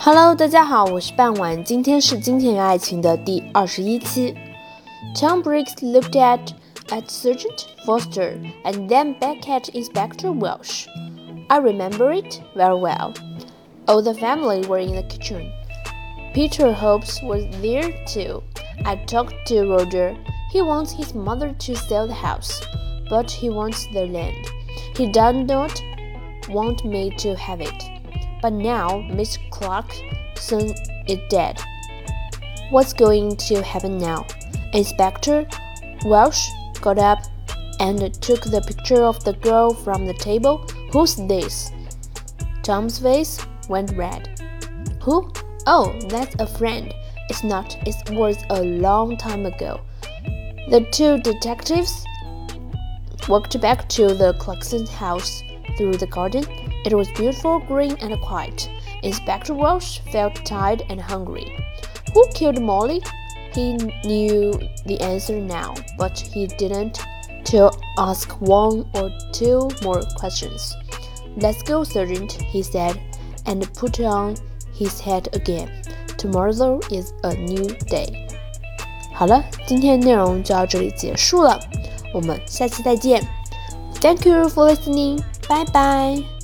Hello，大家好，我是半晚，今天是《金钱与爱情》的第二十一期。Tom Briggs looked at at Sergeant Foster and then back at Inspector Walsh. I remember it very well. All the family were in the kitchen. Peter Hopes was there too. I talked to Roger. He wants his mother to sell the house, but he wants the land. He does not want me to have it. But now Miss Clarkson is dead. What's going to happen now? Inspector Walsh got up and took the picture of the girl from the table. Who's this? Tom's face went red. Who? Oh, that's a friend. It's not. It was a long time ago. The two detectives walked back to the Clarkson house through the garden. It was beautiful, green, and quiet. Inspector Walsh felt tired and hungry. Who killed Molly? He knew the answer now, but he didn't to ask one or two more questions. Let's go, Sergeant, he said, and put on his hat again. Tomorrow is a new day. 好了，今天的内容就到这里结束了，我们下期再见。Thank you for listening. Bye bye.